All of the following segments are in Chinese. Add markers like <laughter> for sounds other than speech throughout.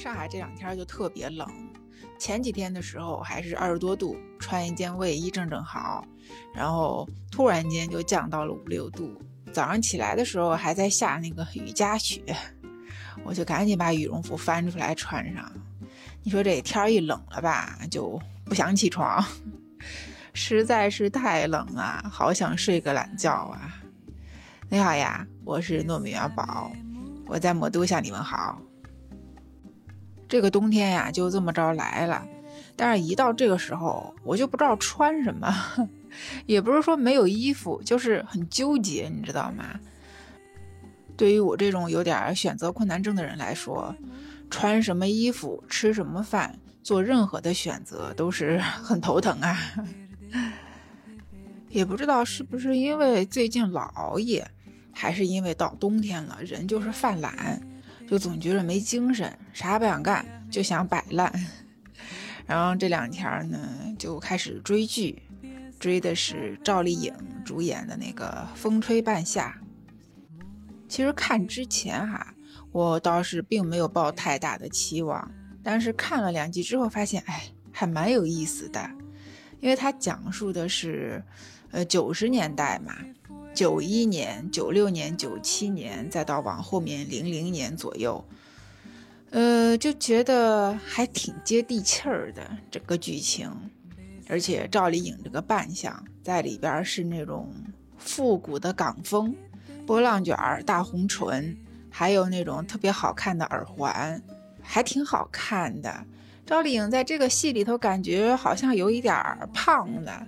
上海这两天就特别冷，前几天的时候还是二十多度，穿一件卫衣正正好，然后突然间就降到了五六度。早上起来的时候还在下那个雨夹雪，我就赶紧把羽绒服翻出来穿上。你说这天一冷了吧，就不想起床，<laughs> 实在是太冷啊，好想睡个懒觉啊。你好呀，我是糯米元宝，我在魔都向你们好。这个冬天呀，就这么着来了。但是，一到这个时候，我就不知道穿什么，<laughs> 也不是说没有衣服，就是很纠结，你知道吗？对于我这种有点选择困难症的人来说，穿什么衣服、吃什么饭、做任何的选择都是 <laughs> 很头疼啊。也不知道是不是因为最近老熬夜，还是因为到冬天了，人就是犯懒。就总觉得没精神，啥也不想干，就想摆烂。<laughs> 然后这两天呢，就开始追剧，追的是赵丽颖主演的那个《风吹半夏》。其实看之前哈，我倒是并没有抱太大的期望，但是看了两集之后，发现哎，还蛮有意思的，因为它讲述的是，呃，九十年代嘛。九一年、九六年、九七年，再到往后面零零年左右，呃，就觉得还挺接地气儿的整个剧情，而且赵丽颖这个扮相在里边是那种复古的港风，波浪卷、大红唇，还有那种特别好看的耳环，还挺好看的。赵丽颖在这个戏里头感觉好像有一点儿胖了，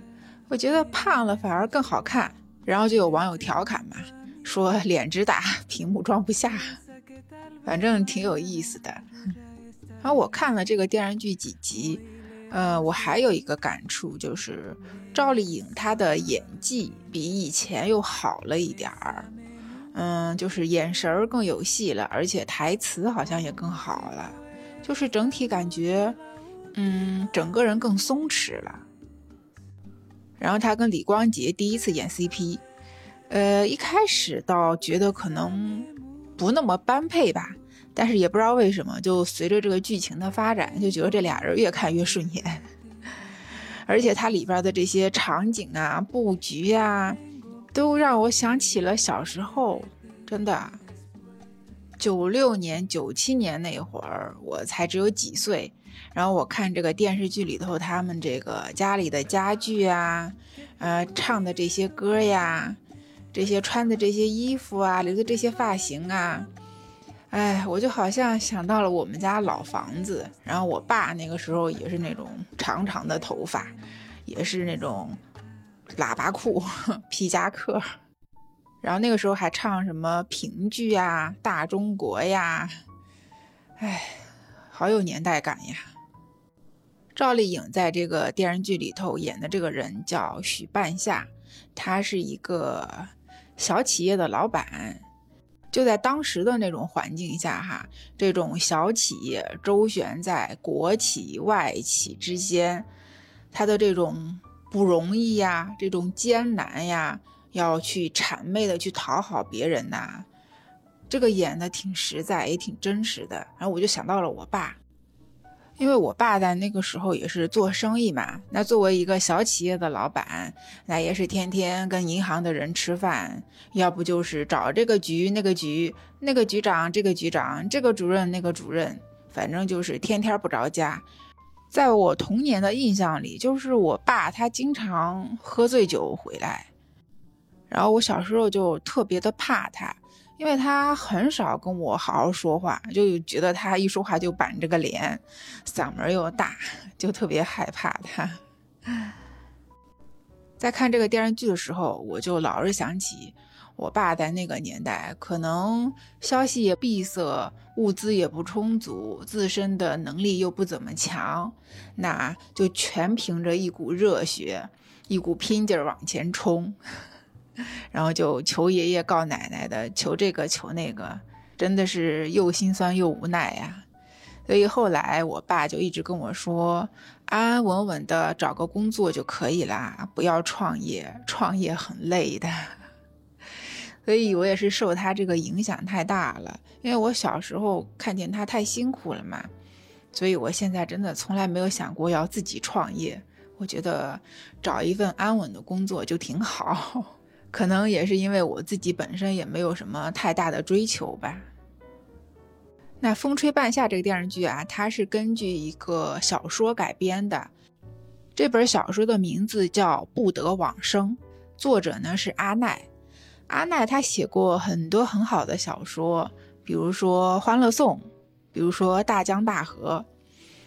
我觉得胖了反而更好看。然后就有网友调侃嘛，说脸直大，屏幕装不下，<laughs> 反正挺有意思的。然后我看了这个电视剧几集，呃，我还有一个感触就是，赵丽颖她的演技比以前又好了一点儿，嗯，就是眼神儿更有戏了，而且台词好像也更好了，就是整体感觉，嗯，整个人更松弛了。然后他跟李光洁第一次演 CP，呃，一开始倒觉得可能不那么般配吧，但是也不知道为什么，就随着这个剧情的发展，就觉得这俩人越看越顺眼。<laughs> 而且它里边的这些场景啊、布局啊，都让我想起了小时候，真的。九六年、九七年那会儿，我才只有几岁。然后我看这个电视剧里头，他们这个家里的家具啊，呃，唱的这些歌呀，这些穿的这些衣服啊，留的这些发型啊，哎，我就好像想到了我们家老房子。然后我爸那个时候也是那种长长的头发，也是那种喇叭裤、<laughs> 皮夹克。然后那个时候还唱什么评剧呀、大中国呀，哎，好有年代感呀！赵丽颖在这个电视剧里头演的这个人叫许半夏，他是一个小企业的老板。就在当时的那种环境下，哈，这种小企业周旋在国企、外企之间，他的这种不容易呀，这种艰难呀。要去谄媚的去讨好别人呐，这个演的挺实在，也挺真实的。然后我就想到了我爸，因为我爸在那个时候也是做生意嘛。那作为一个小企业的老板，那也是天天跟银行的人吃饭，要不就是找这个局那个局，那个局长这个局长，这个主任那个主任，反正就是天天不着家。在我童年的印象里，就是我爸他经常喝醉酒回来。然后我小时候就特别的怕他，因为他很少跟我好好说话，就觉得他一说话就板着个脸，嗓门又大，就特别害怕他。在看这个电视剧的时候，我就老是想起我爸在那个年代，可能消息也闭塞，物资也不充足，自身的能力又不怎么强，那就全凭着一股热血，一股拼劲儿往前冲。然后就求爷爷告奶奶的，求这个求那个，真的是又心酸又无奈呀。所以后来我爸就一直跟我说，安安稳稳的找个工作就可以啦，不要创业，创业很累的。<laughs> 所以我也是受他这个影响太大了，因为我小时候看见他太辛苦了嘛，所以我现在真的从来没有想过要自己创业。我觉得找一份安稳的工作就挺好。可能也是因为我自己本身也没有什么太大的追求吧。那《风吹半夏》这个电视剧啊，它是根据一个小说改编的。这本小说的名字叫《不得往生》，作者呢是阿奈。阿奈他写过很多很好的小说，比如说《欢乐颂》，比如说《大江大河》。《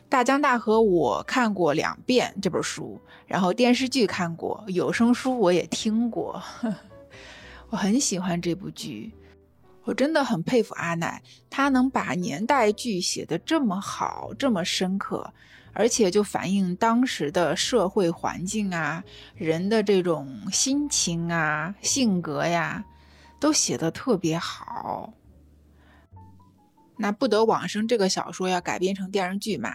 大江大河》我看过两遍这本书，然后电视剧看过，有声书我也听过，<laughs> 我很喜欢这部剧。我真的很佩服阿奈，他能把年代剧写得这么好，这么深刻，而且就反映当时的社会环境啊，人的这种心情啊、性格呀，都写得特别好。那《不得往生》这个小说要改编成电视剧嘛？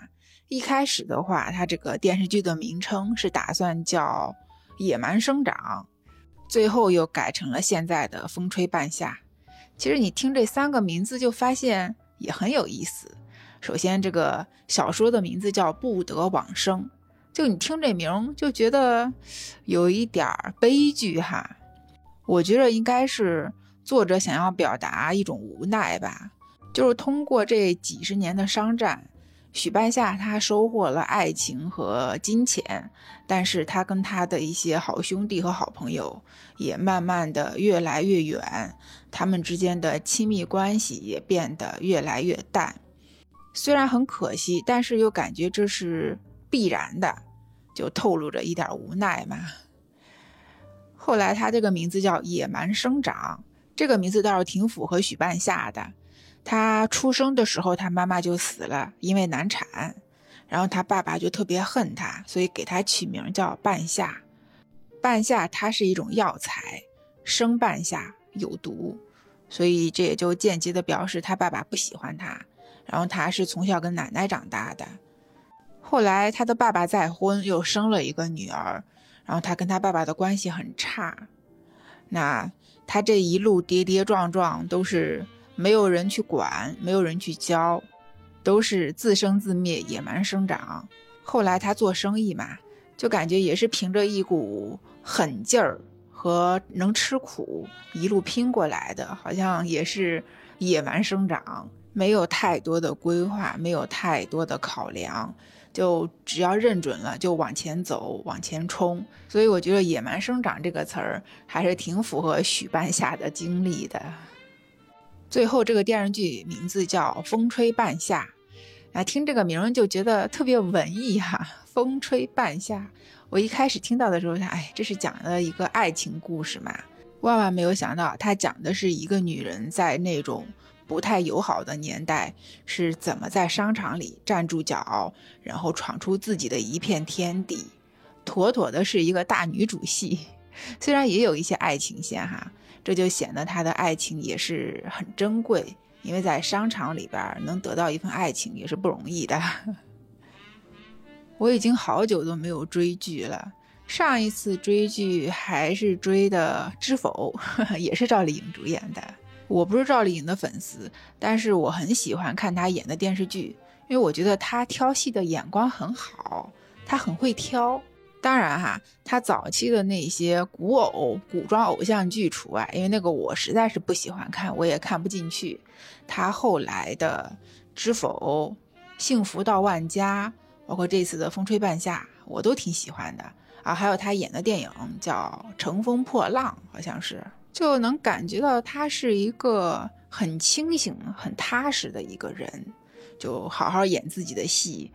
一开始的话，它这个电视剧的名称是打算叫《野蛮生长》，最后又改成了现在的《风吹半夏》。其实你听这三个名字就发现也很有意思。首先，这个小说的名字叫《不得往生》，就你听这名就觉得有一点悲剧哈。我觉得应该是作者想要表达一种无奈吧，就是通过这几十年的商战。许半夏他收获了爱情和金钱，但是他跟他的一些好兄弟和好朋友也慢慢的越来越远，他们之间的亲密关系也变得越来越淡。虽然很可惜，但是又感觉这是必然的，就透露着一点无奈嘛。后来他这个名字叫野蛮生长，这个名字倒是挺符合许半夏的。他出生的时候，他妈妈就死了，因为难产。然后他爸爸就特别恨他，所以给他取名叫半夏。半夏它是一种药材，生半夏有毒，所以这也就间接的表示他爸爸不喜欢他。然后他是从小跟奶奶长大的。后来他的爸爸再婚，又生了一个女儿，然后他跟他爸爸的关系很差。那他这一路跌跌撞撞都是。没有人去管，没有人去教，都是自生自灭、野蛮生长。后来他做生意嘛，就感觉也是凭着一股狠劲儿和能吃苦，一路拼过来的，好像也是野蛮生长，没有太多的规划，没有太多的考量，就只要认准了就往前走，往前冲。所以我觉得“野蛮生长”这个词儿还是挺符合许半夏的经历的。最后这个电视剧名字叫《风吹半夏》，啊，听这个名就觉得特别文艺哈，《风吹半夏》。我一开始听到的时候想，哎，这是讲的一个爱情故事嘛？万万没有想到，它讲的是一个女人在那种不太友好的年代是怎么在商场里站住脚，然后闯出自己的一片天地，妥妥的是一个大女主戏。虽然也有一些爱情线哈。这就显得他的爱情也是很珍贵，因为在商场里边能得到一份爱情也是不容易的。<laughs> 我已经好久都没有追剧了，上一次追剧还是追的《知否》，<laughs> 也是赵丽颖主演的。我不是赵丽颖的粉丝，但是我很喜欢看她演的电视剧，因为我觉得她挑戏的眼光很好，她很会挑。当然哈，他早期的那些古偶、古装偶像剧除外，因为那个我实在是不喜欢看，我也看不进去。他后来的《知否》《幸福到万家》，包括这次的《风吹半夏》，我都挺喜欢的啊。还有他演的电影叫《乘风破浪》，好像是，就能感觉到他是一个很清醒、很踏实的一个人，就好好演自己的戏。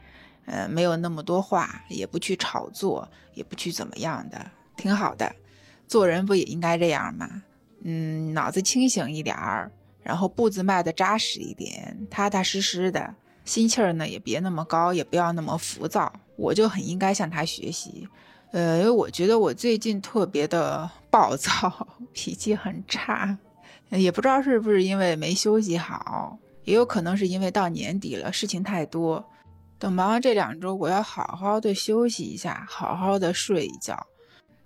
呃，没有那么多话，也不去炒作，也不去怎么样的，挺好的。做人不也应该这样吗？嗯，脑子清醒一点儿，然后步子迈得扎实一点，踏踏实实的，心气儿呢也别那么高，也不要那么浮躁。我就很应该向他学习。呃，因为我觉得我最近特别的 <laughs> 暴躁，脾气很差，也不知道是不是因为没休息好，也有可能是因为到年底了，事情太多。等忙完这两周，我要好好的休息一下，好好的睡一觉。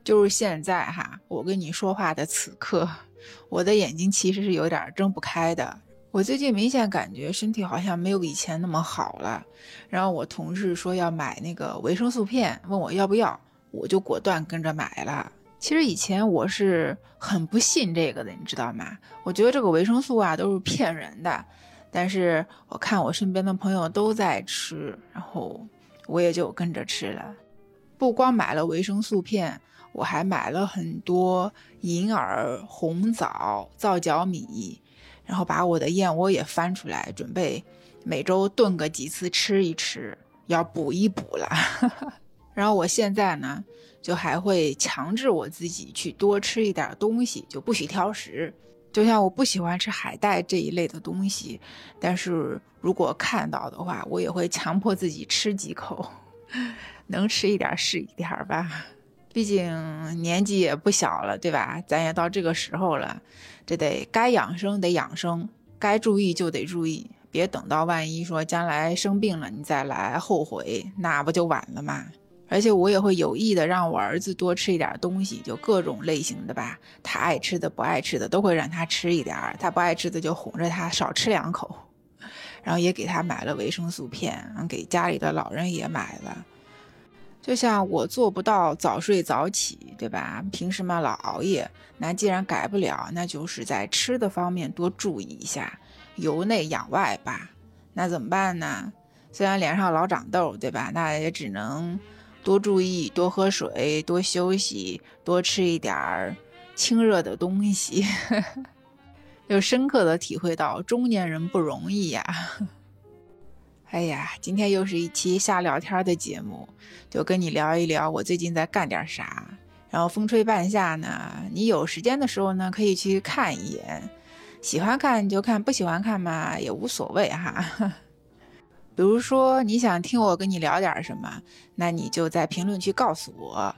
就是现在哈，我跟你说话的此刻，我的眼睛其实是有点睁不开的。我最近明显感觉身体好像没有以前那么好了。然后我同事说要买那个维生素片，问我要不要，我就果断跟着买了。其实以前我是很不信这个的，你知道吗？我觉得这个维生素啊都是骗人的。但是我看我身边的朋友都在吃，然后我也就跟着吃了。不光买了维生素片，我还买了很多银耳、红枣、皂角米。然后把我的燕窝也翻出来，准备每周炖个几次吃一吃，要补一补了。<laughs> 然后我现在呢，就还会强制我自己去多吃一点东西，就不许挑食。就像我不喜欢吃海带这一类的东西，但是如果看到的话，我也会强迫自己吃几口，<laughs> 能吃一点是一点吧。毕竟年纪也不小了，对吧？咱也到这个时候了，这得该养生得养生，该注意就得注意，别等到万一说将来生病了你再来后悔，那不就晚了吗？而且我也会有意的让我儿子多吃一点东西，就各种类型的吧，他爱吃的不爱吃的都会让他吃一点，他不爱吃的就哄着他少吃两口，<laughs> 然后也给他买了维生素片，给家里的老人也买了。就像我做不到早睡早起，对吧？平时嘛老熬夜，那既然改不了，那就是在吃的方面多注意一下，由内养外吧。那怎么办呢？虽然脸上老长痘，对吧？那也只能多注意，多喝水，多休息，多吃一点儿清热的东西，<laughs> 又深刻的体会到中年人不容易呀。<laughs> 哎呀，今天又是一期瞎聊天的节目，就跟你聊一聊我最近在干点啥。然后风吹半夏呢，你有时间的时候呢，可以去看一眼。喜欢看就看，不喜欢看嘛也无所谓哈。比如说你想听我跟你聊点什么，那你就在评论区告诉我，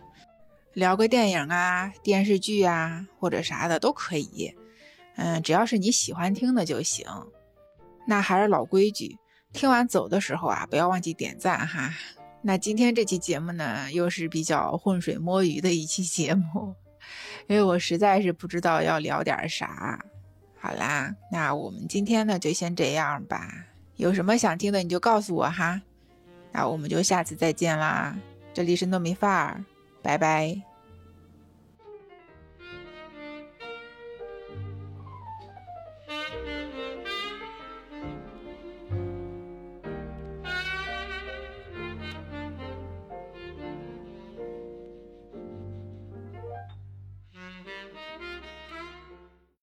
聊个电影啊、电视剧啊或者啥的都可以。嗯，只要是你喜欢听的就行。那还是老规矩。听完走的时候啊，不要忘记点赞哈。那今天这期节目呢，又是比较浑水摸鱼的一期节目，因为我实在是不知道要聊点啥。好啦，那我们今天呢就先这样吧。有什么想听的你就告诉我哈。那我们就下次再见啦。这里是糯米饭儿，拜拜。